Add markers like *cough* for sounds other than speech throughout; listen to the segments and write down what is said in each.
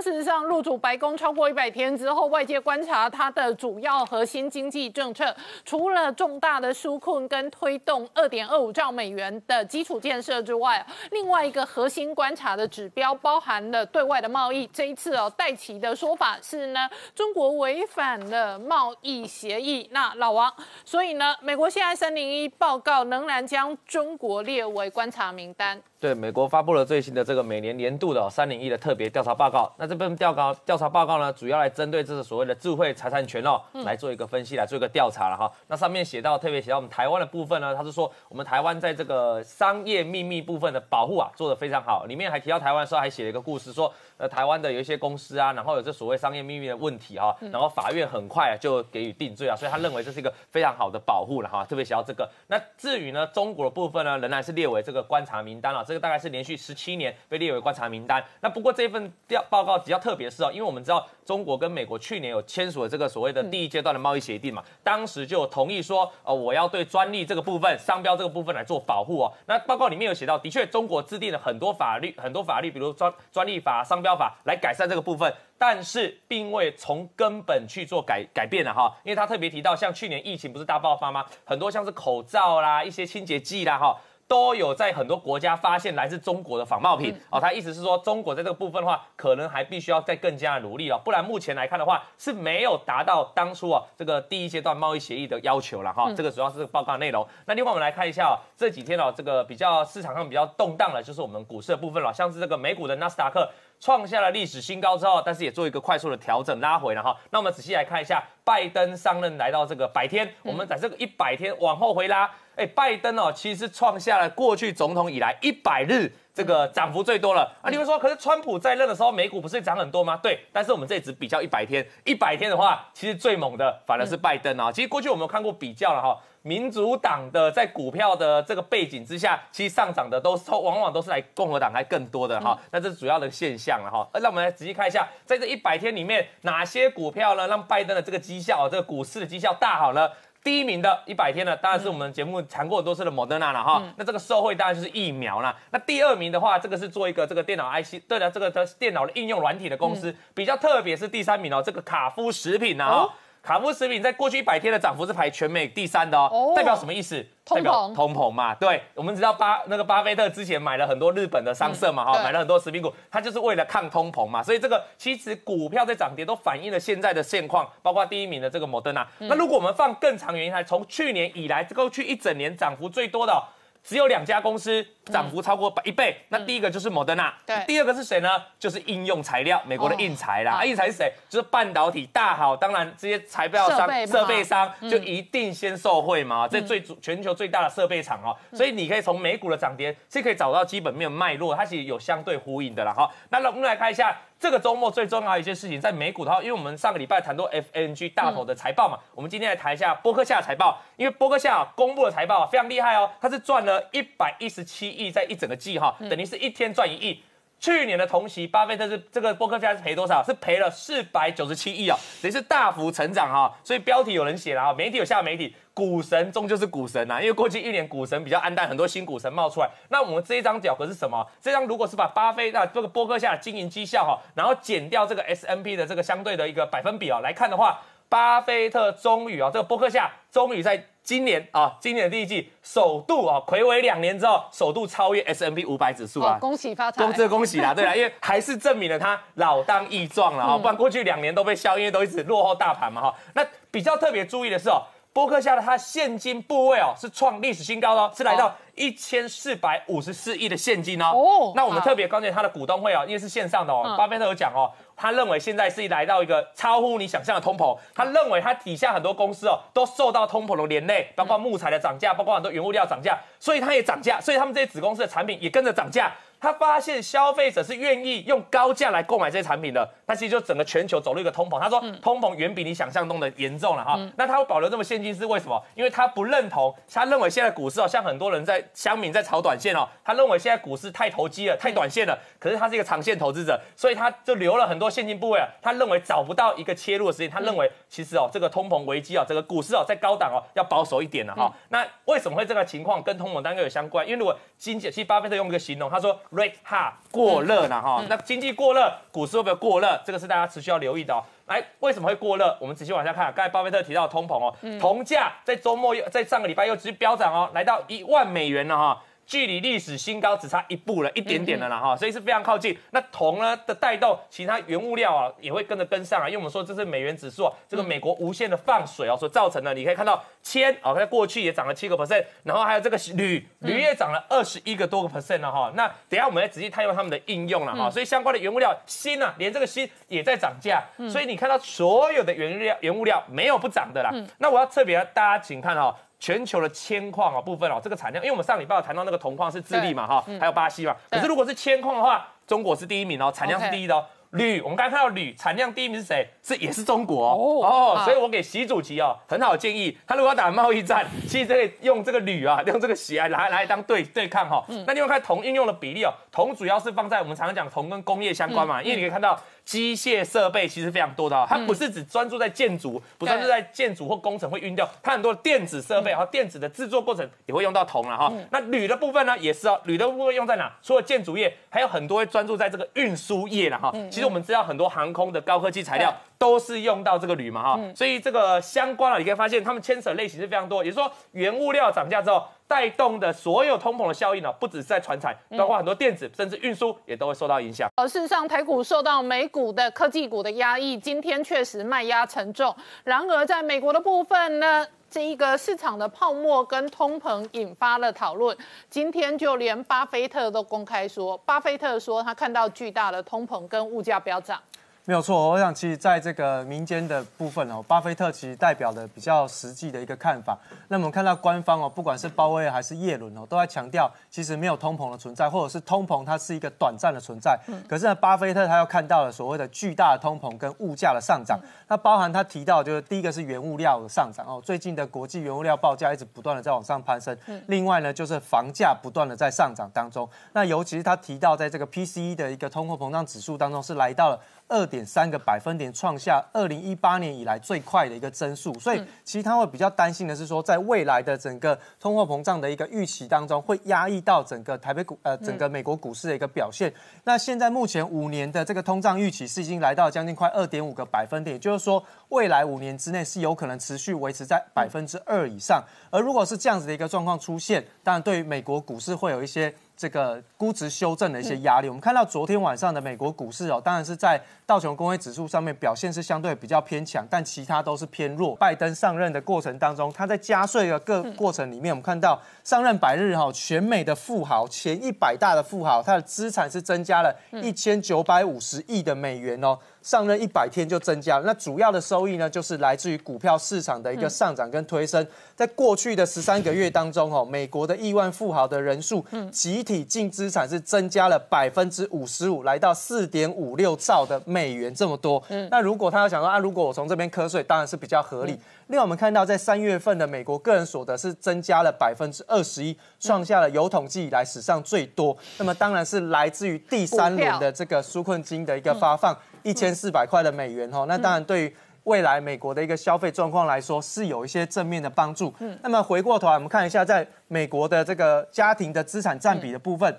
事实上入主白宫超过一百天之后，外界观察它的主要核心经济政策，除了重大的纾困跟推动二点二五兆美元的基础建设之外，另外一个核心观察的指标包含了对外的贸易。这一次哦，戴奇的说法是呢，中国违反了贸易协议。那老王，所以呢，美国现在三零一报告仍然将中国列为观察名单。对，美国发布了最新的这个每年年度的三零一的特别调查报告。那这份调高调查报告呢，主要来针对这个所谓的智慧财产权哦，来做一个分析，来做一个调查了哈。那上面写到，特别写到我们台湾的部分呢，他是说我们台湾在这个商业秘密部分的保护啊，做得非常好。里面还提到台湾的时候，还写了一个故事，说呃台湾的有一些公司啊，然后有这所谓商业秘密的问题哈，然后法院很快就给予定罪啊，所以他认为这是一个非常好的保护了哈。特别写到这个。那至于呢，中国的部分呢，仍然是列为这个观察名单了。这个大概是连续。十七年被列为观察名单。那不过这份调报告比较特别是哦，因为我们知道中国跟美国去年有签署了这个所谓的第一阶段的贸易协定嘛，当时就同意说，呃，我要对专利这个部分、商标这个部分来做保护哦。那报告里面有写到，的确中国制定了很多法律、很多法律，比如专专利法、商标法来改善这个部分，但是并未从根本去做改改变了哈。因为他特别提到，像去年疫情不是大爆发吗？很多像是口罩啦、一些清洁剂啦哈。都有在很多国家发现来自中国的仿冒品哦，他意思是说，中国在这个部分的话，可能还必须要再更加的努力了，不然目前来看的话是没有达到当初啊这个第一阶段贸易协议的要求了哈。这个主要是报告内容。那另外我们来看一下哦，这几天哦这个比较市场上比较动荡的，就是我们股市的部分了，像是这个美股的纳斯达克创下了历史新高之后，但是也做一个快速的调整拉回了哈。那我们仔细来看一下，拜登上任来到这个百天，我们在这个一百天往后回拉。哎，拜登哦，其实创下了过去总统以来一百日这个涨幅最多了啊！你们说，可是川普在任的时候，美股不是涨很多吗？对，但是我们这只比较一百天，一百天的话，其实最猛的反而是拜登啊！其实过去我们有看过比较了哈，民主党的在股票的这个背景之下，其实上涨的都是往往都是来共和党还更多的哈，那这是主要的现象了哈。那我们来仔细看一下，在这一百天里面，哪些股票呢让拜登的这个绩效，这个股市的绩效大好呢？第一名的一百天呢，当然是我们节目谈过很多次的莫德纳了哈。那这个受惠当然就是疫苗啦。那第二名的话，这个是做一个这个电脑 IC，对了，这个的电脑的应用软体的公司，比较特别是第三名哦，这个卡夫食品啊。卡夫食品在过去一百天的涨幅是排全美第三的哦，代表什么意思？通膨，通膨嘛。对，我们知道巴那个巴菲特之前买了很多日本的商社嘛，哈，买了很多食品股，他就是为了抗通膨嘛。所以这个其实股票在涨跌都反映了现在的现况，包括第一名的这个摩登纳。那如果我们放更长原因，从去年以来，过去一整年涨幅最多的。只有两家公司涨幅超过一倍，那第一个就是摩登纳，对，第二个是谁呢？就是应用材料，美国的印材啦，啊，印材是谁？就是半导体大好，当然这些材料商、设备商就一定先受惠嘛，这最主全球最大的设备厂哦，所以你可以从美股的涨跌是可以找到基本面脉络，它其实有相对呼应的啦哈。那我们来看一下。这个周末最重要的一件事情，在美股的话，因为我们上个礼拜谈到 FNG 大头的财报嘛，我们今天来谈一下波克夏财报。因为波克夏公布的财报非常厉害哦，它是赚了一百一十七亿，在一整个季哈，等于是一天赚一亿。去年的同期，巴菲特是这个波克夏是赔多少？是赔了四百九十七亿哦，等于是大幅成长哈。所以标题有人写了啊，媒体有下媒体。股神终究是股神呐，因为过去一年股神比较暗淡，很多新股神冒出来。那我们这一张表格是什么？这张如果是把巴菲特这个波克夏的经营绩效哈，然后减掉这个 S N P 的这个相对的一个百分比啊来看的话，巴菲特终于啊，这个波克夏终于在今年啊，今年第一季首度啊，魁违两年之后，首度超越 S N P 五百指数啊，恭喜发财！恭这恭喜啦，对啦，*laughs* 因为还是证明了他老当益壮了啊，不然过去两年都被消，因为都一直落后大盘嘛哈。那比较特别注意的是哦。波克夏的它现金部位哦是创历史新高哦，是来到一千四百五十四亿的现金哦。哦，那我们特别关注它的股东会哦，因为是线上的哦，巴菲特有讲哦，他认为现在是来到一个超乎你想象的通膨，他认为他底下很多公司哦都受到通膨的连累，包括木材的涨价，包括很多原物料涨价，所以他也涨价，所以他们这些子公司的产品也跟着涨价。他发现消费者是愿意用高价来购买这些产品的，那其实就整个全球走入一个通膨。他说通膨远比你想象中的严重了哈。那他会保留这么现金是为什么？因为他不认同，他认为现在股市哦，像很多人在乡民在炒短线哦，他认为现在股市太投机了，太短线了。可是他是一个长线投资者，所以他就留了很多现金部位啊。他认为找不到一个切入的时间，他认为其实哦，这个通膨危机啊，这个股市哦，在高档哦，要保守一点了哈。那为什么会这个情况跟通膨单个有相关？因为如果经济，其实巴菲特用一个形容，他说。Rate high 过热了哈。那经济过热，股市会不会过热？这个是大家持续要留意的哦。来，为什么会过热？我们仔细往下看，刚才巴菲特提到通膨哦，铜价在周末又在上个礼拜又直接飙涨哦，来到一万美元了哈。距离历史新高只差一步了，一点点的啦哈，所以是非常靠近。那铜呢的带动，其他原物料啊也会跟着跟上啊，因为我们说这是美元指数，这个美国无限的放水啊所造成的。你可以看到铅哦，在过去也涨了七个 percent，然后还有这个铝，铝也涨了二十一个多个 percent 了哈。那等下我们来仔细探究他们的应用了哈。所以相关的原物料锌啊，连这个锌也在涨价，所以你看到所有的原料原物料没有不涨的啦。那我要特别大家请看哈。全球的铅矿啊部分哦，这个产量，因为我们上礼拜有谈到那个铜矿是智利嘛哈，还有巴西嘛。可是如果是铅矿的话，中国是第一名哦，产量是第一的哦。铝，我们刚才看到铝产量第一名是谁？是也是中国哦。哦，所以我给习主席哦很好建议，他如果要打贸易战，其实可以用这个铝啊，用这个锡来来来当对对抗哈。那另外看铜应用的比例哦，铜主要是放在我们常常讲铜跟工业相关嘛，因为你可以看到。机械设备其实非常多的，它不是只专注在建筑，不专注在建筑或工程会运掉，它很多电子设备和电子的制作过程也会用到铜了哈。那铝的部分呢，也是哦，铝的部分用在哪？除了建筑业，还有很多会专注在这个运输业了哈。其实我们知道很多航空的高科技材料都是用到这个铝嘛哈，所以这个相关啊，你可以发现他们牵扯类型是非常多，也就是说原物料涨价之后。带动的所有通膨的效应呢，不只是在船产，包括很多电子，甚至运输也都会受到影响。而事实上，台股受到美股的科技股的压抑，今天确实卖压沉重。然而，在美国的部分呢，这一个市场的泡沫跟通膨引发了讨论。今天就连巴菲特都公开说，巴菲特说他看到巨大的通膨跟物价飙涨。没有错，我想其实在这个民间的部分哦，巴菲特其实代表的比较实际的一个看法。那我们看到官方哦，不管是鲍威尔还是耶伦哦，都在强调其实没有通膨的存在，或者是通膨它是一个短暂的存在。可是呢，巴菲特他又看到了所谓的巨大的通膨跟物价的上涨。那包含他提到就是第一个是原物料的上涨哦，最近的国际原物料报价一直不断的在往上攀升。另外呢，就是房价不断的在上涨当中。那尤其是他提到在这个 PCE 的一个通货膨胀指数当中是来到了。二点三个百分点，创下二零一八年以来最快的一个增速，所以其实他会比较担心的是说，在未来的整个通货膨胀的一个预期当中，会压抑到整个台北股呃整个美国股市的一个表现。那现在目前五年的这个通胀预期是已经来到将近快二点五个百分点，也就是说未来五年之内是有可能持续维持在百分之二以上。而如果是这样子的一个状况出现，当然对于美国股市会有一些。这个估值修正的一些压力，我们看到昨天晚上的美国股市哦，当然是在道琼工业指数上面表现是相对比较偏强，但其他都是偏弱。拜登上任的过程当中，他在加税的各过程里面，我们看到上任百日哈，全美的富豪前一百大的富豪，他的资产是增加了一千九百五十亿的美元哦。上任一百天就增加了，那主要的收益呢，就是来自于股票市场的一个上涨跟推升。在过去的十三个月当中，哦，美国的亿万富豪的人数，集体净资产是增加了百分之五十五，来到四点五六兆的美元这么多。那如果他要想说啊，如果我从这边瞌睡，当然是比较合理。另外，我们看到在三月份的美国个人所得是增加了百分之二十一，创下了有统计以来史上最多。那么当然是来自于第三轮的这个纾困金的一个发放。一千四百块的美元哈，那当然对于未来美国的一个消费状况来说是有一些正面的帮助。嗯，那么回过头来我们看一下，在美国的这个家庭的资产占比的部分，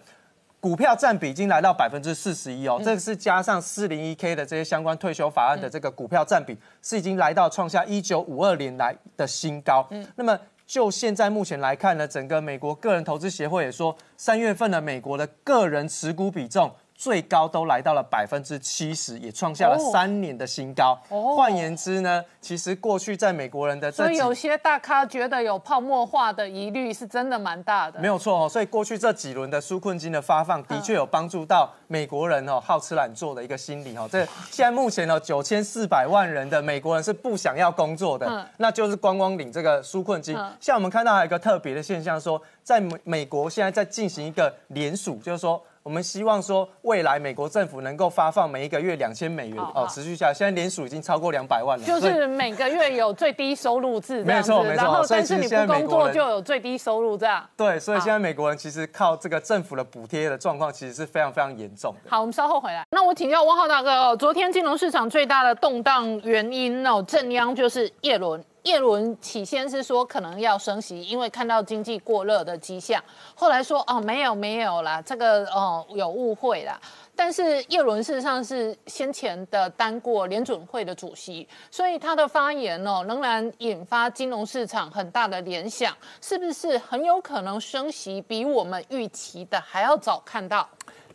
股票占比已经来到百分之四十一哦，这个是加上四零一 K 的这些相关退休法案的这个股票占比是已经来到创下一九五二年来的新高。嗯，那么就现在目前来看呢，整个美国个人投资协会也说，三月份的美国的个人持股比重。最高都来到了百分之七十，也创下了三年的新高。换言之呢，其实过去在美国人的所以有些大咖觉得有泡沫化的疑虑是真的蛮大的。没有错哦，所以过去这几轮的纾困金的发放的确有帮助到美国人哦好吃懒做的一个心理哦。这现在目前呢九千四百万人的美国人是不想要工作的，那就是光光领这个纾困金。像我们看到还有一个特别的现象，说在美美国现在在进行一个联署，就是说。我们希望说，未来美国政府能够发放每一个月两千美元哦，持续下，现在联署已经超过两百万了。就是每个月有最低收入制，没错没错。然后，但是你不工作就有最低收入这样。对，所以现在美国人其实靠这个政府的补贴的状况，其实是非常非常严重的。好，我们稍后回来。那我请教汪浩大哥哦，昨天金融市场最大的动荡原因哦，正央就是叶伦。叶伦起先是说可能要升息，因为看到经济过热的迹象，后来说哦没有没有啦，这个哦有误会啦。但是叶伦事实上是先前的当过联准会的主席，所以他的发言哦仍然引发金融市场很大的联想，是不是很有可能升息比我们预期的还要早看到？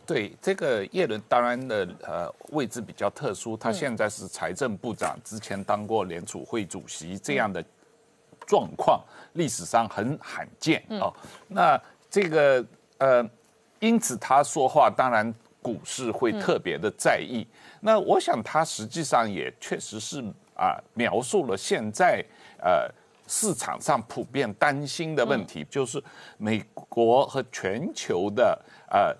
对这个叶伦，当然的呃位置比较特殊，他现在是财政部长，之前当过联储会主席，这样的状况历史上很罕见哦。那这个呃，因此他说话当然。股市会特别的在意，那我想他实际上也确实是啊，描述了现在呃市场上普遍担心的问题，就是美国和全球的呃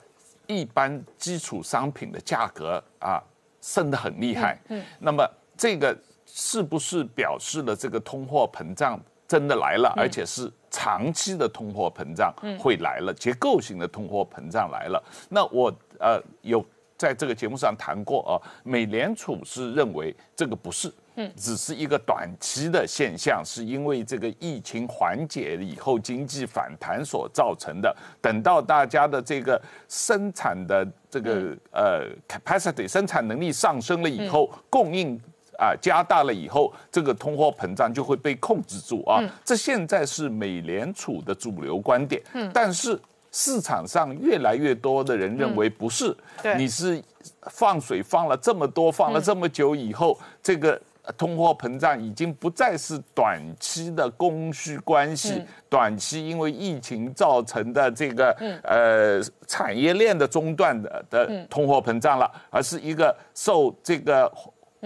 一般基础商品的价格啊升得很厉害。嗯，那么这个是不是表示了这个通货膨胀真的来了，而且是长期的通货膨胀会来了，结构性的通货膨胀来了？那我。呃，有在这个节目上谈过啊，美联储是认为这个不是，嗯，只是一个短期的现象，是因为这个疫情缓解以后经济反弹所造成的。等到大家的这个生产的这个呃 capacity 生产能力上升了以后，供应啊加大了以后，这个通货膨胀就会被控制住啊。这现在是美联储的主流观点，嗯，但是。市场上越来越多的人认为不是，你是放水放了这么多，放了这么久以后，这个通货膨胀已经不再是短期的供需关系，短期因为疫情造成的这个呃产业链的中断的的通货膨胀了，而是一个受这个。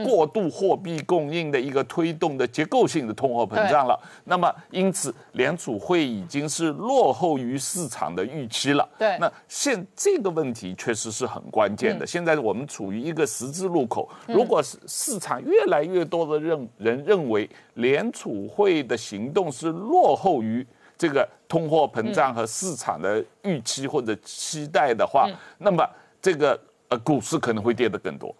过度货币供应的一个推动的结构性的通货膨胀了，那么因此联储会已经是落后于市场的预期了。对，那现这个问题确实是很关键的。现在我们处于一个十字路口，如果是市场越来越多的认人认为联储会的行动是落后于这个通货膨胀和市场的预期或者期待的话，那么这个呃股市可能会跌得更多。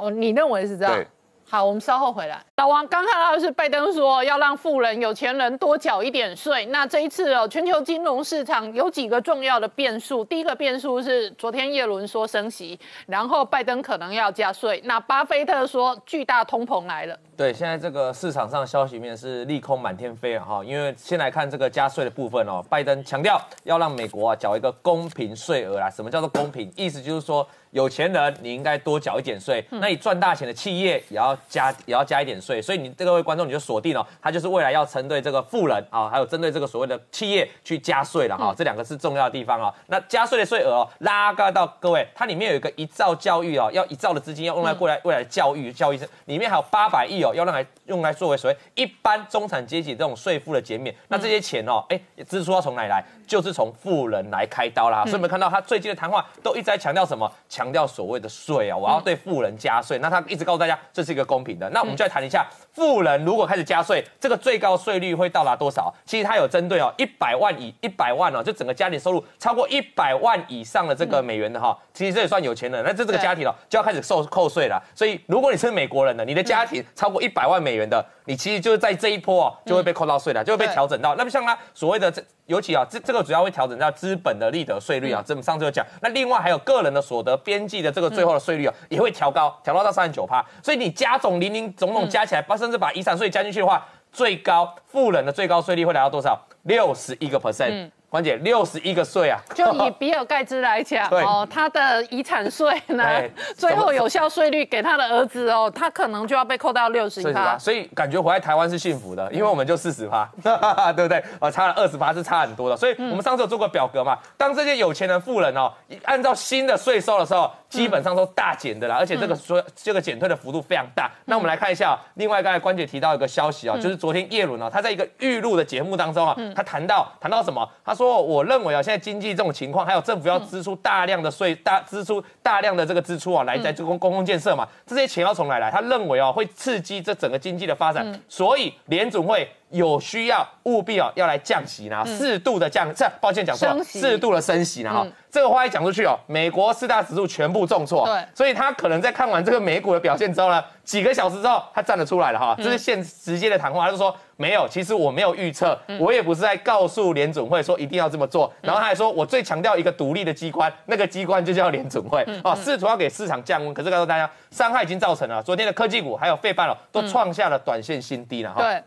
哦，你认为是这样？好，我们稍后回来。老王刚看到的是拜登说要让富人、有钱人多缴一点税。那这一次哦，全球金融市场有几个重要的变数。第一个变数是昨天耶伦说升息，然后拜登可能要加税。那巴菲特说巨大通膨来了。对，现在这个市场上消息面是利空满天飞啊！哈，因为先来看这个加税的部分哦，拜登强调要让美国啊缴一个公平税额啦。什么叫做公平？意思就是说。有钱人你应该多缴一点税，那你赚大钱的企业也要加也要加一点税，所以你各位观众你就锁定了，他就是未来要针对这个富人啊，还有针对这个所谓的企业去加税了哈，这两个是重要的地方啊。那加税的税额哦，拉高到各位，它里面有一个一兆教育哦，要一兆的资金要用来过来未来教育教育生，里面还有八百亿哦，要用来用来作为所谓一般中产阶级这种税负的减免，那这些钱哦，哎，支出要从哪里来？就是从富人来开刀啦。所以我们看到他最近的谈话都一直在强调什么？强调所谓的税啊，我要对富人加税。那他一直告诉大家，这是一个公平的。那我们就来谈一下，富人如果开始加税，这个最高税率会到达多少？其实他有针对哦，一百万以一百万哦，就整个家庭收入超过一百万以上的这个美元的哈，其实这也算有钱人。那这这个家庭哦，就要开始受扣税了。所以如果你是美国人的，你的家庭超过一百万美元的，你其实就是在这一波哦，就会被扣到税了，就会被调整到。那么像他所谓的这，尤其啊，这这个主要会调整到资本的利得税率啊。这么上次有讲，那另外还有个人的所得边际的这个最后。的税率啊也会调高，调高到三十九趴，所以你加总零零总总加起来，把甚至把遗产税加进去的话，最高富人的最高税率会来到多少？六十一个 percent。关姐，六十一个税啊！就以比尔盖茨来讲，*laughs* 哦，他的遗产税呢，最后有效税率给他的儿子哦，他可能就要被扣到六十一趴。所以感觉回来台湾是幸福的，因为我们就四十趴，*laughs* 对不对？啊，差了二十趴是差很多的。所以我们上次有做过表格嘛，当这些有钱人富人哦，按照新的税收的时候，基本上都大减的啦，而且这个说这个减退的幅度非常大。那我们来看一下，另外刚才关姐提到一个消息啊，就是昨天叶伦啊，他在一个预录的节目当中啊，他谈到谈到什么？他说。说，我认为啊，现在经济这种情况，还有政府要支出大量的税，大支出大量的这个支出啊，来在这公公共建设嘛，这些钱要从哪来？他认为啊，会刺激这整个经济的发展，所以联总会有需要务必哦要来降息呢，适度的降，这抱歉讲错了，适度的升息呢哈嗯。这个话一讲出去哦，美国四大指数全部重挫，对。所以他可能在看完这个美股的表现之后呢，几个小时之后他站得出来了哈，这是现直接的谈话，他就说没有，其实我没有预测，我也不是在告诉联准会说一定要这么做，然后他还说我最强调一个独立的机关，那个机关就叫联准会哦，试图要给市场降温，可是告诉大家伤害已经造成了，昨天的科技股还有费半哦都创下了短线新低了哈。对，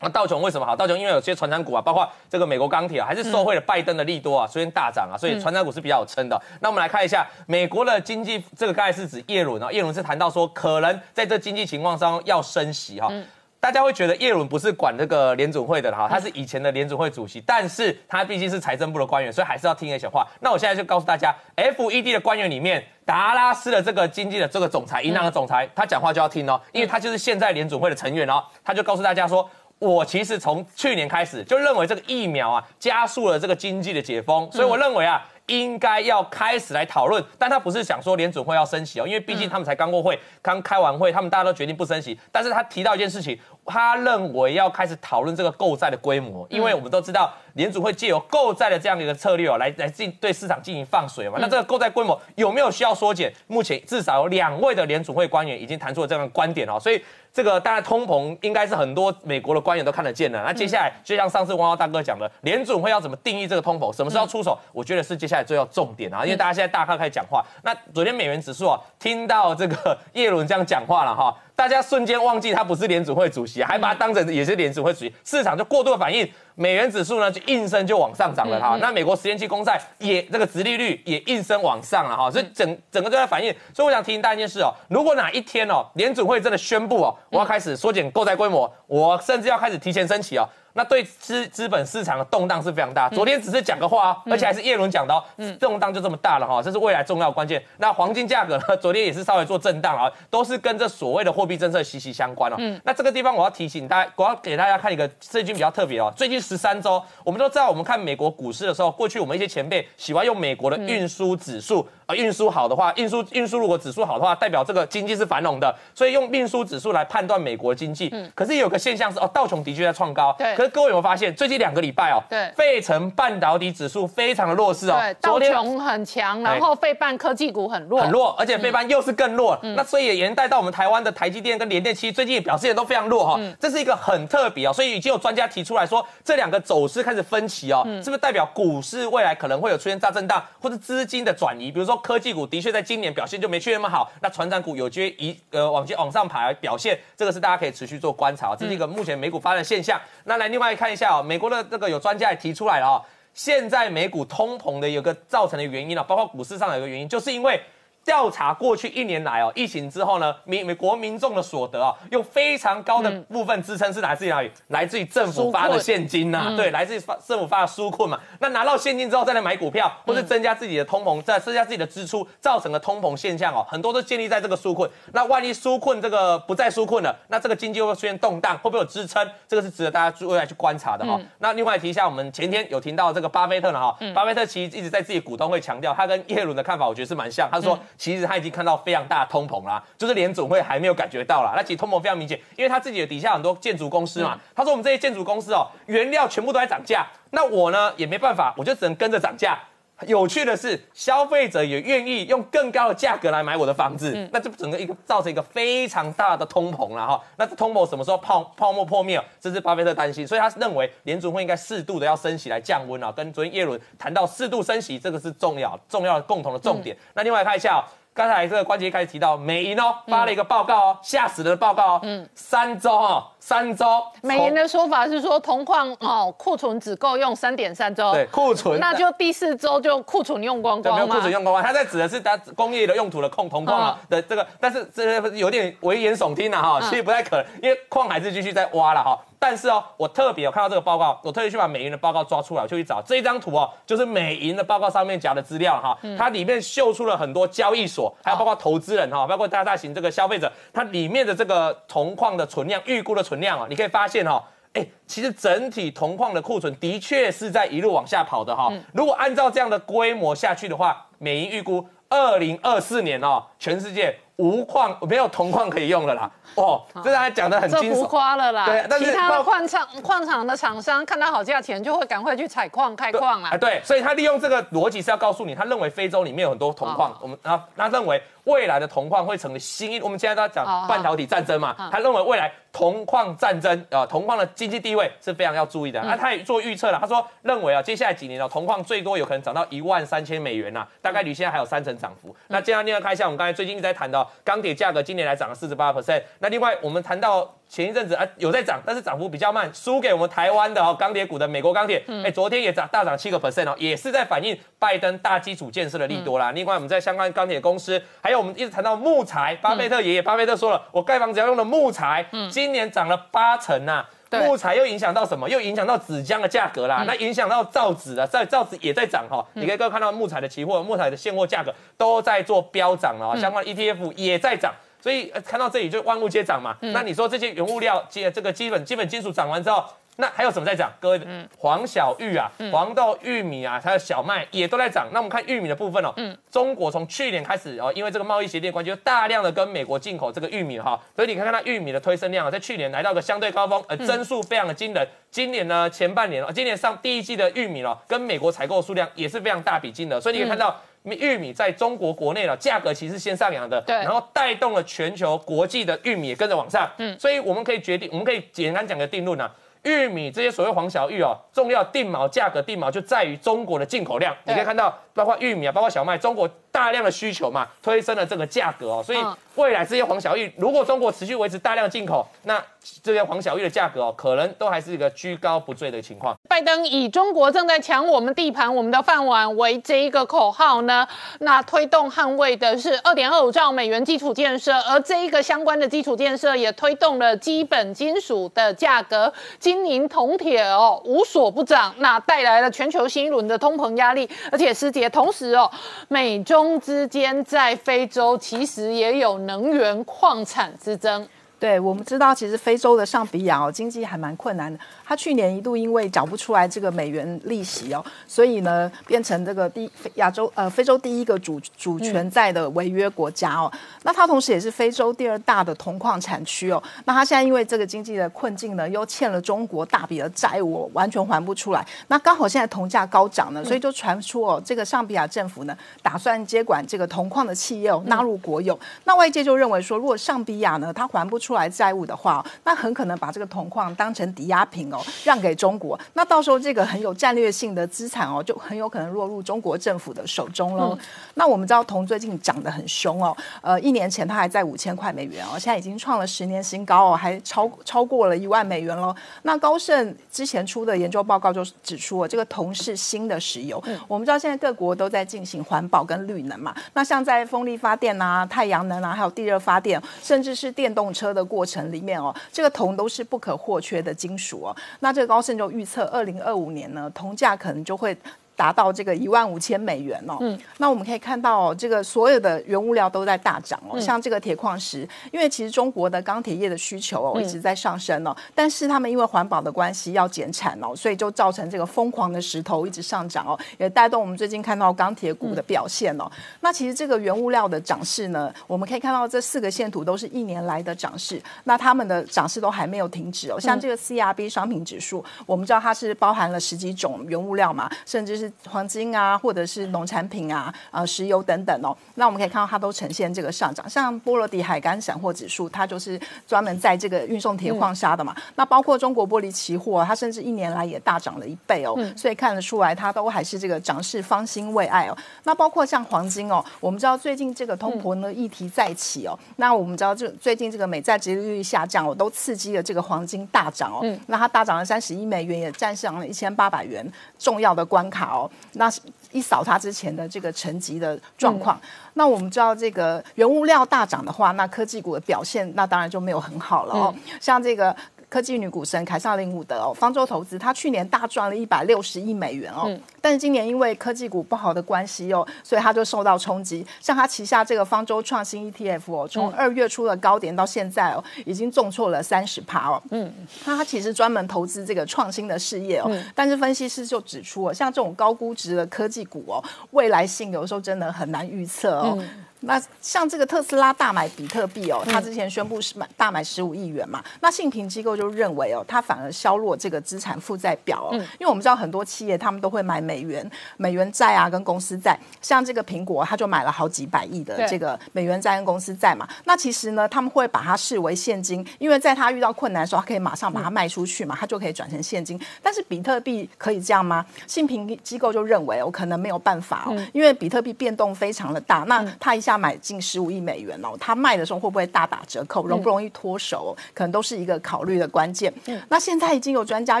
那道琼为什么好？道琼因为有些传产股啊，包括这个美国钢铁啊，还是受惠了拜登的利多啊，虽然大涨啊，所以传产股是比较有撑的。那我们来看一下美国的经济，这个刚才是指耶伦啊，耶伦是谈到说可能在这经济情况上要升息哈。大家会觉得耶伦不是管这个联准会的哈，他是以前的联准会主席，但是他毕竟是财政部的官员，所以还是要听一些话。那我现在就告诉大家，FED 的官员里面，达拉斯的这个经济的这个总裁，银行的总裁，他讲话就要听哦，因为他就是现在联准会的成员哦，他就告诉大家说。我其实从去年开始就认为这个疫苗啊加速了这个经济的解封，所以我认为啊应该要开始来讨论。但他不是想说联准会要升息哦，因为毕竟他们才刚过会，刚开完会，他们大家都决定不升息。但是他提到一件事情，他认为要开始讨论这个购债的规模，因为我们都知道联准会借由购债的这样的一个策略哦，来来进对市场进行放水嘛。那这个购债规模有没有需要缩减？目前至少有两位的联准会官员已经谈出了这样的观点哦，所以。这个当然通膨应该是很多美国的官员都看得见的。那接下来就像上次汪汪大哥讲的，联准会要怎么定义这个通膨，什么时候出手？我觉得是接下来最要重点啊，因为大家现在大咖开始讲话。那昨天美元指数啊，听到这个耶伦这样讲话了哈，大家瞬间忘记他不是联储会主席，还把他当成也是联储会主席，市场就过度的反应，美元指数呢就应声就往上涨了哈。那美国十年期公债也这个殖利率也应声往上了哈，所以整整个都在反应。所以我想提醒大家一件事哦，如果哪一天哦联储会真的宣布哦，我要开始缩减购债规模，我甚至要开始提前升息哦。那对资资本市场的动荡是非常大。昨天只是讲个话哦，而且还是叶伦讲的哦，动荡就这么大了哈，这是未来重要关键。那黄金价格呢，昨天也是稍微做震荡啊，都是跟这所谓的货币政策息息相关哦。那这个地方我要提醒大家，我要给大家看一个最近比较特别哦，最近十三周，我们都知道，我们看美国股市的时候，过去我们一些前辈喜欢用美国的运输指数。啊，运输好的话，运输运输如果指数好的话，代表这个经济是繁荣的，所以用运输指数来判断美国经济。嗯，可是有个现象是，哦，道琼的确在创高。对可是各位有没有发现，最近两个礼拜哦，对费城半导体指数非常的弱势哦。对，道琼很强，然后费半科技股很弱，很弱，而且费半又是更弱。那所以也连带到我们台湾的台积电跟联电，其实最近也表现都非常弱哈。这是一个很特别哦，所以已经有专家提出来说，这两个走势开始分歧哦，是不是代表股市未来可能会有出现大震荡，或者资金的转移？比如说科技股的确在今年表现就没去那么好，那船长股有机会一呃往前往上爬表现，这个是大家可以持续做观察，这是一个目前美股发展现象。那来另外看一下哦，美国的这个有专家也提出来了哦，现在美股通膨的有个造成的原因啊，包括股市上有一个原因，就是因为。调查过去一年来哦，疫情之后呢，美美国民众的所得啊，用非常高的部分支撑是来自于哪里？来自于政府发的现金呐、对，来自于发政府发的纾困嘛。那拿到现金之后再来买股票，或是增加自己的通膨，再增加自己的支出，造成的通膨现象哦，很多都建立在这个纾困。那万一纾困这个不再纾困了，那这个经济会出现动荡？会不会有支撑？这个是值得大家未来去观察的哈、那另外提一下，我们前天有听到这个巴菲特呢哈，巴菲特其实一直在自己股东会强调，他跟耶伦的看法，我觉得是蛮像。他说，其实他已经看到非常大的通膨啦，就是联总会还没有感觉到啦。那其实通膨非常明显，因为他自己的底下很多建筑公司嘛，他说我们这些建筑公司哦，原料全部都在涨价，那我呢也没办法，我就只能跟着涨价。有趣的是，消费者也愿意用更高的价格来买我的房子，那这整个一个造成一个非常大的通膨了哈。那这通膨什么时候泡泡沫破灭哦？这是巴菲特担心，所以他认为联储会应该适度的要升息来降温啊。跟昨天耶伦谈到适度升息，这个是重要 *laughs* 重要的共同的重点。那另外看一下哦。刚才这个关节开始提到，美银哦发了一个报告哦，吓死人的报告哦，嗯，三周哦，三周，美银的说法是说，铜矿哦库存只够用三点三周，对库存，那就第四周就库存用光光没有库存用光光，他在指的是它工业的用途的控铜矿啊的这个，但是这有点危言耸听啊哈，其实不太可能，因为矿还是继续在挖了哈。但是哦，我特别有看到这个报告，我特意去把美银的报告抓出来，我就去找这一张图哦，就是美银的报告上面夹的资料哈，它里面秀出了很多交易所，还有包括投资人哈，包括大大型这个消费者，它里面的这个铜矿的存量，预估的存量啊，你可以发现哈。哎，其实整体铜矿的库存的确是在一路往下跑的哈。如果按照这样的规模下去的话，美银预估二零二四年哦，全世界无矿没有铜矿可以用了啦。哦，这他讲的很这浮。夸了啦。对但是其他的包矿场矿场的厂商看到好价钱，就会赶快去采矿开矿啦啊，。对，所以他利用这个逻辑是要告诉你，他认为非洲里面有很多铜矿哦，我们啊，他认为未来的铜矿会成为新一，我们现在都在讲半导体战争嘛，他认为未来铜矿战争啊，铜矿的经济地位是非常要注意的。那他也做预测了，他说认为啊，接下来几年哦，铜矿最多有可能涨到一万三千美元呐，大概离现在还有三成涨幅。那接下来另外看一下，我们刚才最近一直在谈到钢铁价格今年来涨了四十八 percent，那另外我们谈到。前一阵子啊有在涨，但是涨幅比较慢，输给我们台湾的哦钢铁股的美国钢铁，哎、昨天也涨大涨七个 percent 哦，也是在反映拜登大基础建设的利多啦。另外我们在相关钢铁公司，还有我们一直谈到木材，巴菲特爷爷巴菲特说了，我盖房子要用的木材，今年涨了八成呐、对木材又影响到什么？又影响到纸浆的价格啦，那影响到造纸啊，在造纸也在涨哈。你可以各位看到木材的期货、木材的现货价格都在做飙涨了啊，相关的 ETF 也在涨。所以、呃看到这里就万物皆涨嘛。那你说这些原物料、基这个基本基本金属涨完之后，那还有什么在涨？各位，黄小玉啊、黄豆、玉米啊，还有小麦也都在涨。那我们看玉米的部分哦，中国从去年开始哦，因为这个贸易协定的关系，就大量的跟美国进口这个玉米哈，所以你看看它玉米的推升量啊，在去年来到个相对高峰，呃，增速非常的惊人。今年呢，前半年哦，今年上第一季的玉米哦，跟美国采购数量也是非常大笔金额，所以你可以看到。玉米在中国国内了，价格其实先上扬的，对然后带动了全球国际的玉米也跟着往上，嗯，所以我们可以决定，我们可以简单讲个定论啊，玉米这些所谓黄小玉哦，重要定锚价格定锚就在于中国的进口量，你可以看到，包括玉米啊，包括小麦，中国大量的需求嘛，推升了这个价格哦，所以嗯。未来这些黄小玉，如果中国持续维持大量进口，那这些黄小玉的价格哦，可能都还是一个居高不坠的情况。拜登以中国正在抢我们地盘、我们的饭碗为这一个口号呢，那推动捍卫的是二点二五兆美元基础建设，而这一个相关的基础建设也推动了基本金属的价格，金银铜铁哦无所不涨，那带来了全球新一轮的通膨压力，而且师姐，同时哦，美中之间在非洲其实也有能源矿产之争。对，我们知道，其实非洲的上比亚哦，经济还蛮困难的。它去年一度因为缴不出来这个美元利息哦，所以呢，变成这个第亚洲呃非洲第一个主主权债的违约国家哦。那它同时也是非洲第二大的铜矿产区哦。那它现在因为这个经济的困境呢，又欠了中国大笔的债务，完全还不出来。那刚好现在铜价高涨呢，所以就传出哦，这个上比亚政府呢，打算接管这个铜矿的企业哦，纳入国有。那外界就认为说，如果上比亚呢，它还不出来债务的话哦，那很可能把这个铜矿当成抵押品哦，让给中国。那到时候这个很有战略性的资产哦，就很有可能落入中国政府的手中喽。那我们知道铜最近涨得很凶哦，呃，一年前它还在五千块美元哦，现在已经创了十年新高哦，还超超过了一万美元喽。那高盛之前出的研究报告就指出哦，这个铜是新的石油。我们知道现在各国都在进行环保跟绿能嘛，那像在风力发电啊、太阳能啊，还有地热发电，甚至是电动车的过程里面哦，这个铜都是不可或缺的金属哦。那这个高盛就预测，二零二五年呢，铜价可能就会。达到这个一万五千美元哦，嗯，那我们可以看到、哦，这个所有的原物料都在大涨哦，像这个铁矿石，因为其实中国的钢铁业的需求哦一直在上升哦，但是他们因为环保的关系要减产哦，所以就造成这个疯狂的石头一直上涨哦，也带动我们最近看到钢铁股的表现哦。那其实这个原物料的涨势呢，我们可以看到这四个线图都是一年来的涨势，那他们的涨势都还没有停止哦。像这个 CRB 商品指数，我们知道它是包含了十几种原物料嘛，甚至是黄金啊，或者是农产品啊，呃，石油等等哦。那我们可以看到它都呈现这个上涨，像波罗的海干散货指数，它就是专门在这个运送铁矿砂的嘛。那包括中国玻璃期货，它甚至一年来也大涨了一倍哦，所以看得出来它都还是这个涨势方兴未艾哦。那包括像黄金哦，我们知道最近这个通膨的议题再起哦，那我们知道这最近这个美债殖利率下降哦，都刺激了这个黄金大涨哦。那它大涨了三十亿美元，也站上了一千八百元重要的关卡哦。那一扫它之前的这个沉寂的状况，那我们知道这个原物料大涨的话，那科技股的表现那当然就没有很好了哦。像这个科技女股神凯撒琳伍德哦，方舟投资，她去年大赚了一百六十亿美元哦，但是今年因为科技股不好的关系哦，所以她就受到冲击。像她旗下这个方舟创新 ETF 哦，从二月初的高点到现在哦，已经重挫了三十趴哦。嗯，那它其实专门投资这个创新的事业哦，但是分析师就指出哦，像这种高估值的科技股哦，未来性有时候真的很难预测哦。那像这个特斯拉大买比特币哦，他之前宣布是买大买十五亿元嘛，那信评机构就认为哦，他反而削弱这个资产负债表哦，因为我们知道很多企业他们都会买美元、美元债啊跟公司债，像这个苹果他就买了好几百亿的对。这个美元债跟公司债嘛，那其实呢他们会把它视为现金，因为在他遇到困难的时候，他可以马上把它卖出去嘛，他就可以转成现金。但是比特币可以这样吗？信评机构就认为哦，可能没有办法哦，因为比特币变动非常的大，那他一下买进十五亿美元哦，他卖的时候会不会大打折扣，容不容易脱手、哦，可能都是一个考虑的关键。嗯那现在已经有专家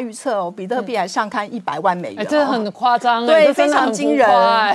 预测哦，比特币还上看一百万美元、这个很夸张，哎对，非常惊人。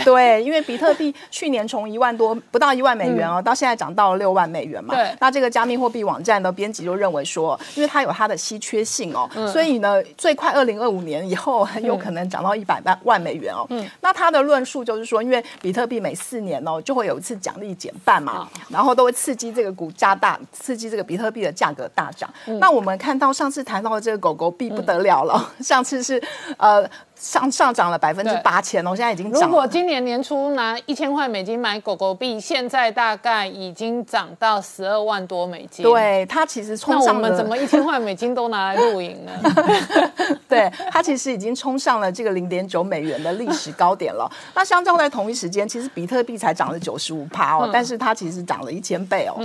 对，因为比特币去年从一万多不到一万美元哦，到现在涨到了六万美元嘛。对那这个加密货币网站的编辑就认为说，因为它有它的稀缺性哦，嗯所以呢，最快二零二五年以后很有可能涨到一百万万美元哦。嗯那他的论述就是说，因为比特币每四年哦就会有一次奖励减半嘛啊，然后都会刺激这个股价大，刺激这个比特币的价格大涨。嗯那我们看到上次谈到的这个狗狗币不得了了，*laughs* 上次是呃上上涨了百分之八千哦，现在已经如涨了。果今年年初拿一千块美金买狗狗币，现在大概已经涨到十二万多美金。，对它其实那冲上了，我们怎么一千块美金都拿来露营呢？*laughs* 对它其实已经冲上了这个零点九美元的历史高点了。*laughs* 那相较在同一时间，其实比特币才涨了九十五趴哦，但是它其实涨了一千倍哦。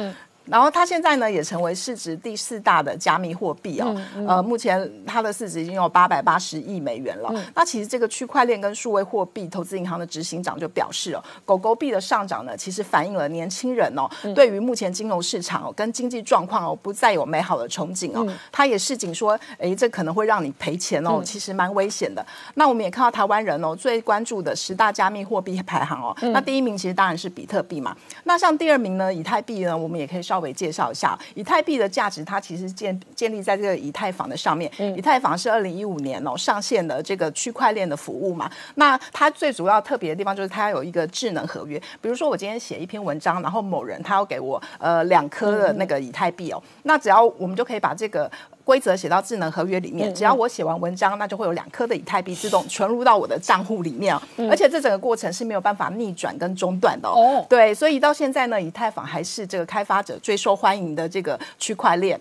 然后它现在呢也成为市值第四大的加密货币哦，呃，目前它的市值已经有八百八十亿美元了。那其实这个区块链跟数位货币投资银行的执行长就表示哦，狗狗币的上涨呢，其实反映了年轻人哦、对于目前金融市场哦跟经济状况哦不再有美好的憧憬哦。他也示警说，哎，这可能会让你赔钱哦，其实蛮危险的。那我们也看到台湾人哦最关注的十大加密货币排行哦，那第一名其实当然是比特币嘛。那像第二名呢，以太币呢，我们也可以稍微介绍一下。以太币的价值，它其实建建立在这个以太坊的上面。以太坊是二零一五年哦上线的这个区块链的服务嘛。那它最主要特别的地方就是它有一个智能合约。比如说我今天写一篇文章，然后某人他要给我呃两颗的那个以太币哦，那只要我们就可以把这个。规则写到智能合约里面，只要我写完文章，那就会有两颗的以太币自动存入到我的账户里面。哦、而且这整个过程是没有办法逆转跟中断的哦。哦。对，所以到现在呢，以太坊还是这个开发者最受欢迎的这个区块链。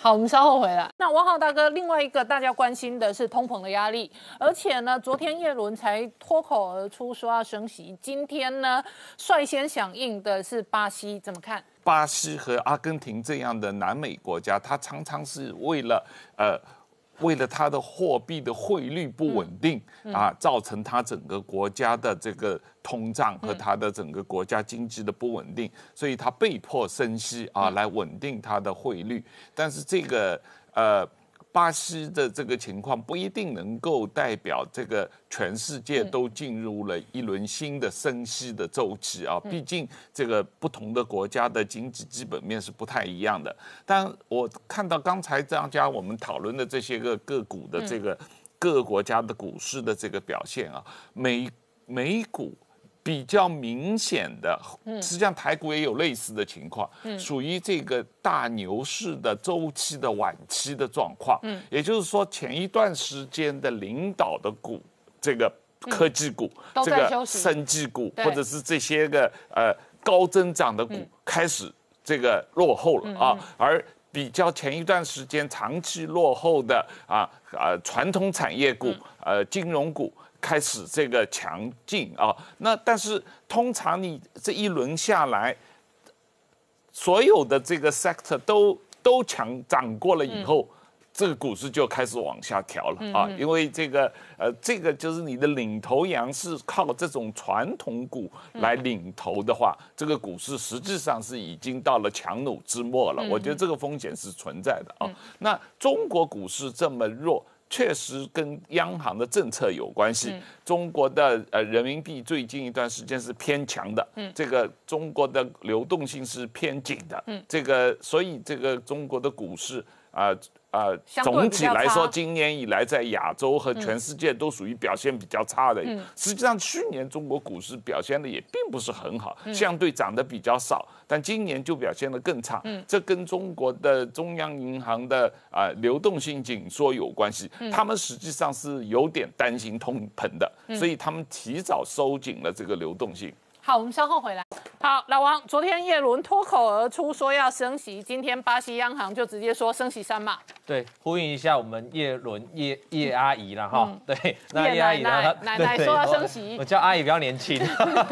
好，我们稍后回来。那王浩大哥，另外一个大家关心的是通膨的压力，而且呢，昨天叶伦才脱口而出说要升息，今天呢率先响应的是巴西，怎么看？巴西和阿根廷这样的南美国家，它常常是为了呃。为了它的货币的汇率不稳定、啊，造成它整个国家的这个通胀和它的整个国家经济的不稳定，所以它被迫升息啊，来稳定它的汇率。但是这个呃。巴西的这个情况不一定能够代表这个全世界都进入了一轮新的升息的周期啊，毕竟这个不同的国家的经济基本面是不太一样的。但我看到刚才张家我们讨论的这些个个股的这个各个国家的股市的这个表现啊，美美股。比较明显的，实际上台股也有类似的情况，属于这个大牛市的周期的晚期的状况。嗯，也就是说，前一段时间的领导的股，这个科技股、都这个生技股，或者是这些个呃高增长的股开始这个落后了啊，而。比较前一段时间长期落后的啊啊传统产业股、呃金融股开始这个强劲啊，那但是通常你这一轮下来，所有的这个 sector 都都强涨过了以后。这个股市就开始往下调了啊，因为这个呃，这个就是你的领头羊是靠这种传统股来领头的话，这个股市实际上是已经到了强弩之末了。我觉得这个风险是存在的啊。那中国股市这么弱。确实跟央行的政策有关系。中国的呃人民币最近一段时间是偏强的，这个中国的流动性是偏紧的，这个所以这个中国的股市啊啊、总体来说，今年以来在亚洲和全世界都属于表现比较差的。实际上，去年中国股市表现的也并不是很好，相对涨得比较少，但今年就表现得更差。这跟中国的中央银行的啊、流动性紧缩有关系。他们实际上是有点担心通膨的，所以他们提早收紧了这个流动性。好，我们稍后回来。好，老王，昨天叶伦脱口而出说要升息，今天巴西央行就直接说升息三码。对，呼应一下我们叶伦叶叶阿姨了哈。对，那叶叶阿姨呢？奶奶说要升息我叫阿姨比较年轻。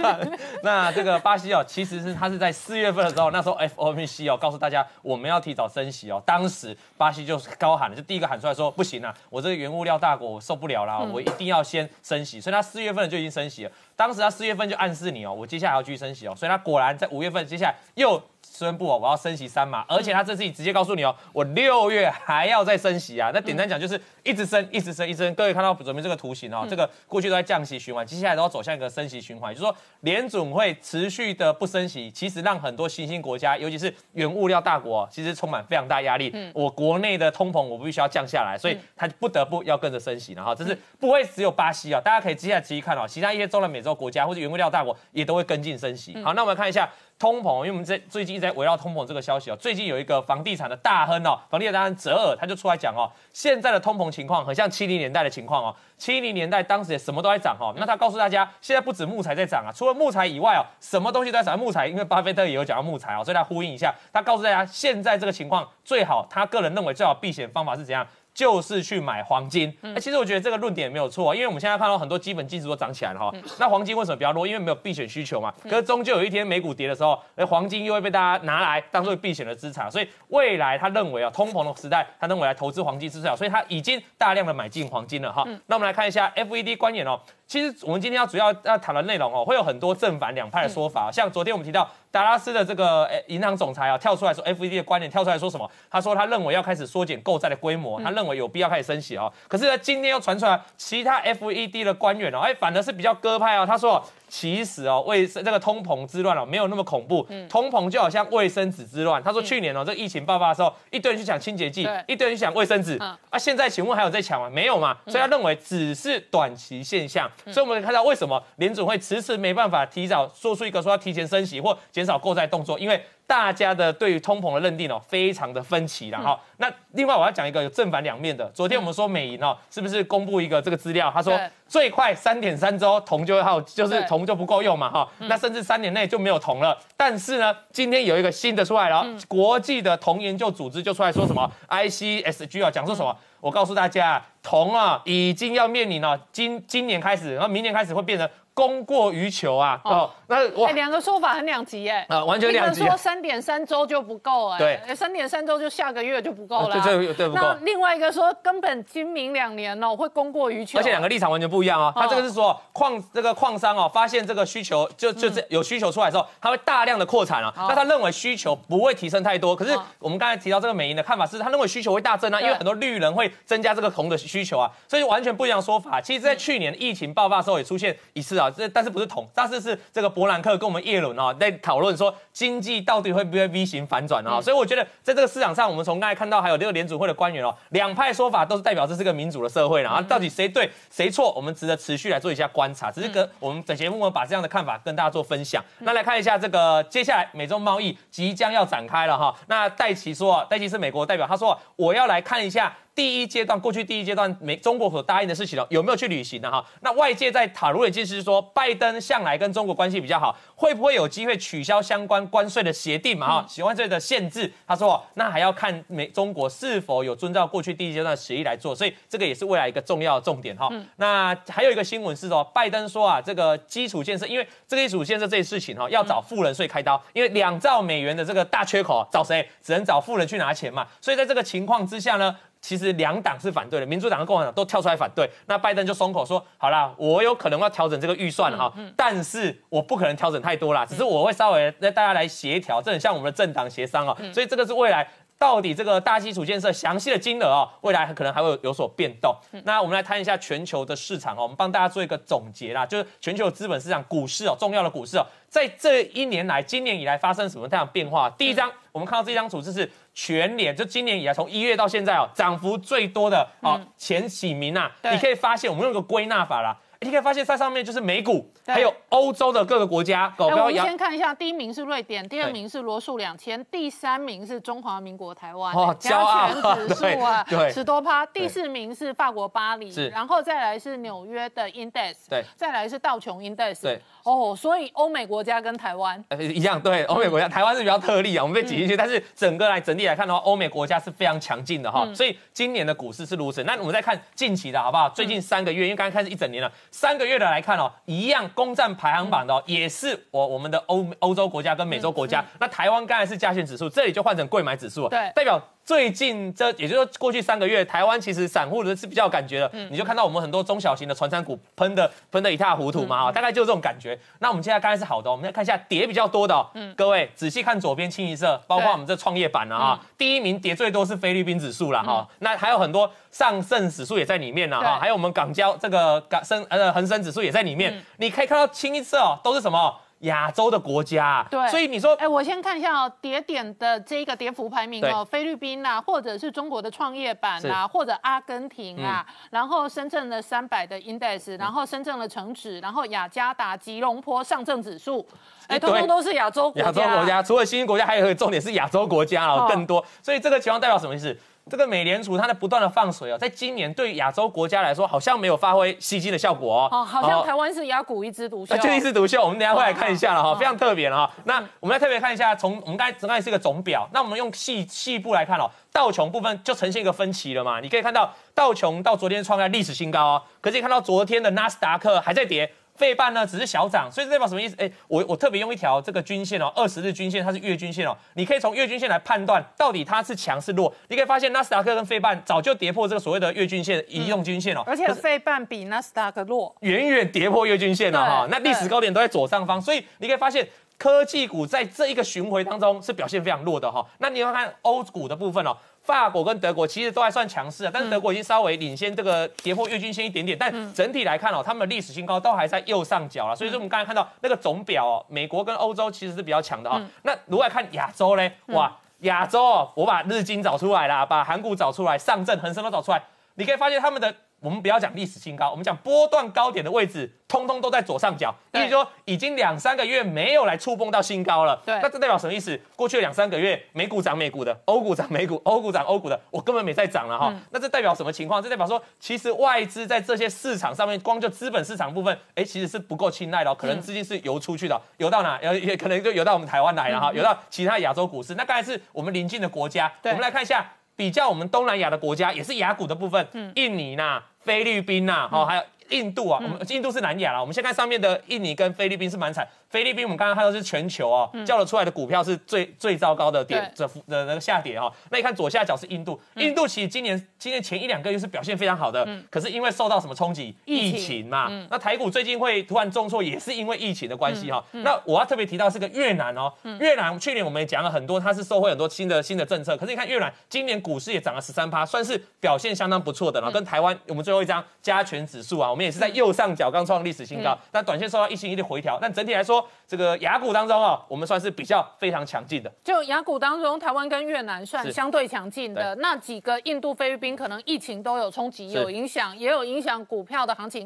*laughs* 那这个巴西哦，其实是它是在四月份的时候，那时候 FOMC 哦告诉大家我们要提早升息哦，当时巴西就是高喊了，就第一个喊出来说不行啊，我这个原物料大国我受不了啦，我一定要先升息，所以他四月份就已经升息了。当时他四月份就暗示你哦，我接下来要继续升息哦，所以他果然在五月份接下来又宣布哦，我要升息三码，而且他这次直接告诉你哦，我六月还要再升息啊。那简单讲就是一直升，一直升，一直升。各位看到左边这个图形哦，这个过去都在降息循环，接下来都要走向一个升息循环，就是说联准会持续的不升息，其实让很多新兴国家，尤其是原物料大国哦，其实充满非常大压力。我国内的通膨我必须要降下来，所以他不得不要跟着升息，然后这是不会只有巴西啊，大家可以接下来仔细看哦，其他一些中南美洲国家或者原物料大国也都会跟进升息。好，那我们看一下。通膨，因为我们在最近一直在围绕通膨这个消息哦。最近有一个房地产的大亨哦，房地产大亨泽尔他就出来讲哦，现在的通膨情况很像七零年代的情况哦。七零年代当时也什么都在涨哦，那他告诉大家，现在不止木材在涨啊，除了木材以外哦，什么东西都在涨。木材，因为巴菲特也有讲到木材哦，所以他呼应一下，他告诉大家，现在这个情况最好，他个人认为最好避险方法是怎样？就是去买黄金。那、其实我觉得这个论点没有错，因为我们现在看到很多基本技术都涨起来了哈。那黄金为什么比较弱？因为没有避险需求嘛。可是终究有一天美股跌的时候，哎，黄金又会被大家拿来当做避险的资产。所以未来他认为啊，通膨的时代，他认为来投资黄金是最好，所以他已经大量的买进黄金了哈。那我们来看一下 FED 观点哦。其实我们今天要主要要谈的内容哦，会有很多正反两派的说法。像昨天我们提到达拉斯的这个诶银行总裁啊，跳出来说 FED 的观点跳出来说什么？他说他认为要开始缩减购债的规模，他认为有必要开始升息哦。可是呢，今天又传出来其他 FED 的官员哦，哎，反而是比较鸽派哦。他说其实哦，卫生这个通膨之乱哦，没有那么恐怖，通膨就好像卫生纸之乱。他说去年哦，这疫情爆发的时候，一堆人去抢清洁剂，一堆人去抢卫生纸。嗯。啊，现在请问还有在抢吗？没有嘛，所以他认为只是短期现象。所以我们可以看到为什么联总会迟迟没办法提早做出一个说要提前升息或减少购债动作，因为大家的对于通膨的认定哦，非常的分歧了哈。那另外我要讲一个有正反两面的，昨天我们说美银哦，是不是公布一个这个资料？他说最快三点三周铜就会耗，就是对铜就不够用嘛哈。那甚至三年内就没有铜了。但是呢，今天有一个新的出来了，国际的铜研究组织就出来说什么 ICSG 啊，讲说什么？我告诉大家，铜啊已经要面临了，今今年开始，然后明年开始会变成供过于求啊。哦，那哇哎，，两个说法很两极哎。啊，完全两极啊一个说。三点三周就不够哎，对哎，三点三周就下个月就不够了对对对不够那另外一个说根本今明两年哦会供过于求，而且两个立场完全不一样哦。他这个是说矿这个矿商哦，发现这个需求就就是有需求出来之后，他会大量的扩产啊。那他认为需求不会提升太多，可是我们刚才提到这个美银的看法是，他认为需求会大增啊，因为很多绿人会增加这个铜的需求啊，所以完全不一样的说法。其实，在去年疫情爆发的时候也出现一次啊，这但是不是同，但是是这个伯兰克跟我们叶伦啊在讨论说经济到底会不会 V 型反转啊。所以我觉得在这个市场上，我们从刚才看到还有这个联储会的官员哦，两派说法都是代表这是个民主的社会了啊，到底谁对谁错，我们值得持续来做一下观察。只是跟我们本节目呢把这样的看法跟大家做分享。那来看一下这个接下来美中贸易即将要展开了哈。那戴奇说，戴奇是美国代表，他说我要来看一下。第一阶段，过去第一阶段美中国所答应的事情了，有没有去履行呢？哈，那外界在讨论的就是说，拜登向来跟中国关系比较好，会不会有机会取消相关关税的协定嘛？哈，关税的限制，他说那还要看美中国是否有遵照过去第一阶段的协议来做，所以这个也是未来一个重要的重点哈。那还有一个新闻是说，拜登说啊，这个基础建设，因为这个基础建设这些事情哈，要找富人税开刀，因为两兆美元的这个大缺口啊找谁？只能找富人去拿钱嘛。所以在这个情况之下呢。其实两党是反对的，民主党和共和党都跳出来反对。那拜登就松口说：“好啦，我有可能要调整这个预算了哈，但是我不可能调整太多啦，只是我会稍微让大家来协调，这很像我们的政党协商哦。所以这个是未来到底这个大基础建设详细的金额哦，未来可能还会有所变动。那我们来谈一下全球的市场哦，我们帮大家做一个总结啦，就是全球资本市场股市哦，重要的股市哦，在这一年来，今年以来发生什么样的变化？第一张，我们看到这张图就是全年，就今年以来从一月到现在哦，涨幅最多的哦前几名啊，你可以发现，我们用一个归纳法啦你可以发现在上面就是美股，对还有欧洲的各个国家，搞哎，我们先看一下，第一名是瑞典，第二名是罗素两千，第三名是中华民国台湾，哦骄傲加权指数啊，*laughs* 对对十多趴。第四名是法国巴黎，然后再来是纽约的 index，对再来是道琼 index，对，哦，所以欧美国家跟台湾，呃，一样，对，欧美国家，台湾是比较特例啊，我们被挤进去，但是整个来整体来看的话，欧美国家是非常强劲的哈，所以今年的股市是如此。那我们再看近期的好不好？最近三个月，因为刚刚开始一整年了，三个月的来看哦，一样攻占排行榜的哦，也是我我们的欧欧洲国家跟美洲国家。那台湾刚才是加权指数，这里就换成贵买指数了，对代表。最近这也就是说过去三个月，台湾其实散户的是比较有感觉的，你就看到我们很多中小型的传产股喷的喷的一塌糊涂嘛，哈、大概就是这种感觉。那我们现在刚才是好的哦，我们再看一下跌比较多的、哦，各位仔细看左边清一色，包括我们这创业板了哈，第一名跌最多是菲律宾指数了哈，那还有很多上证指数也在里面了哈，对。还有我们港交这个港深呃恒生指数也在里面，你可以看到清一色哦，都是什么？亚洲的国家、啊，对。所以你说哎，我先看一下哦，跌点的这个跌幅排名哦，菲律宾啊，或者是中国的创业板啊，或者阿根廷啊，嗯。然后深圳的三百的 index，然后深圳的成指，然后雅加达、吉隆坡上证指数，哎，通通都是亚洲国家。亚洲国家，除了新兴国家，还有一个重点是亚洲国家哦哦，更多。所以这个情况代表什么意思？这个美联储它的不断的放水哦，在今年对亚洲国家来说，好像没有发挥吸金的效果哦。哦，好像台湾是雅股一枝独秀那。就一枝独秀，我们等一下会来看一下了哈，哦非常特别了哈。那我们来特别看一下，从我们刚才刚才是一个总表，那我们用细细部来看哦，道琼部分就呈现一个分歧了嘛。你可以看到道琼到昨天创下历史新高哦，可是你看到昨天的纳斯达克还在跌。费半呢只是小涨，所以这代表什么意思？哎，我我特别用一条这个均线哦，二十日均线，它是月均线哦，你可以从月均线来判断到底它是强是弱。你可以发现纳斯达克跟费半早就跌破这个所谓的月均线、移动均线哦，而且费半比纳斯达克弱。远远跌破月均线了哈，对那历史高点都在左上方，所以你可以发现科技股在这一个巡回当中是表现非常弱的哈。那你要看欧股的部分哦。法国跟德国其实都还算强势啊，但是德国已经稍微领先这个跌破月均线一点点，但整体来看哦，他们的历史新高都还在右上角了。所以说我们刚才看到那个总表哦，美国跟欧洲其实是比较强的哦。那如果来看亚洲嘞，哇，亚洲哦，我把日经找出来啦，把韩股找出来，上证、恒生都找出来，你可以发现他们的。我们不要讲历史新高，我们讲波段高点的位置，通通都在左上角，也对就是说已经两三个月没有来触碰到新高了。对那这代表什么意思？过去两三个月，美股涨美股的，欧股涨美股，欧股涨欧股的，我根本没在涨了哈。那这代表什么情况？这代表说，其实外资在这些市场上面，光就资本市场部分，哎，其实是不够青睐的哦，可能资金是游出去的，游到哪？游也可能就游到我们台湾来了哈，游到其他亚洲股市。那刚才是我们邻近的国家，我对们来看一下。比较我们东南亚的国家，也是雅股的部分，印尼呐、菲律宾呐，哦，还有印度啊，我们印度是南亚啦。我们先看上面的印尼跟菲律宾是蛮惨，菲律宾我们刚刚看到是全球哦，叫得出来的股票是最最糟糕的跌对这幅的那个下跌哈。那你看左下角是印度，印度其实今年今年前一两个月是表现非常好的，可是因为受到什么冲击？疫疫情情嘛。那台股最近会突然重挫，也是因为疫情的关系哈。那我要特别提到是个越南哦，越南去年我们也讲了很多，它是受惠很多新的新的政策，可是你看越南今年股市也涨了十三趴，算是表现相当不错的。然后跟台湾我们最后一张加权指数啊，我们也是在右上角刚创历史新高，但短线受到一星一的回调，但整体来说，这个雅股当中啊，我们算是比较非常强劲的。就雅股当中，台湾跟越南算相对强劲的，那几个印度、菲律宾可能疫情都有冲击、有影响，也有影响股票的行情。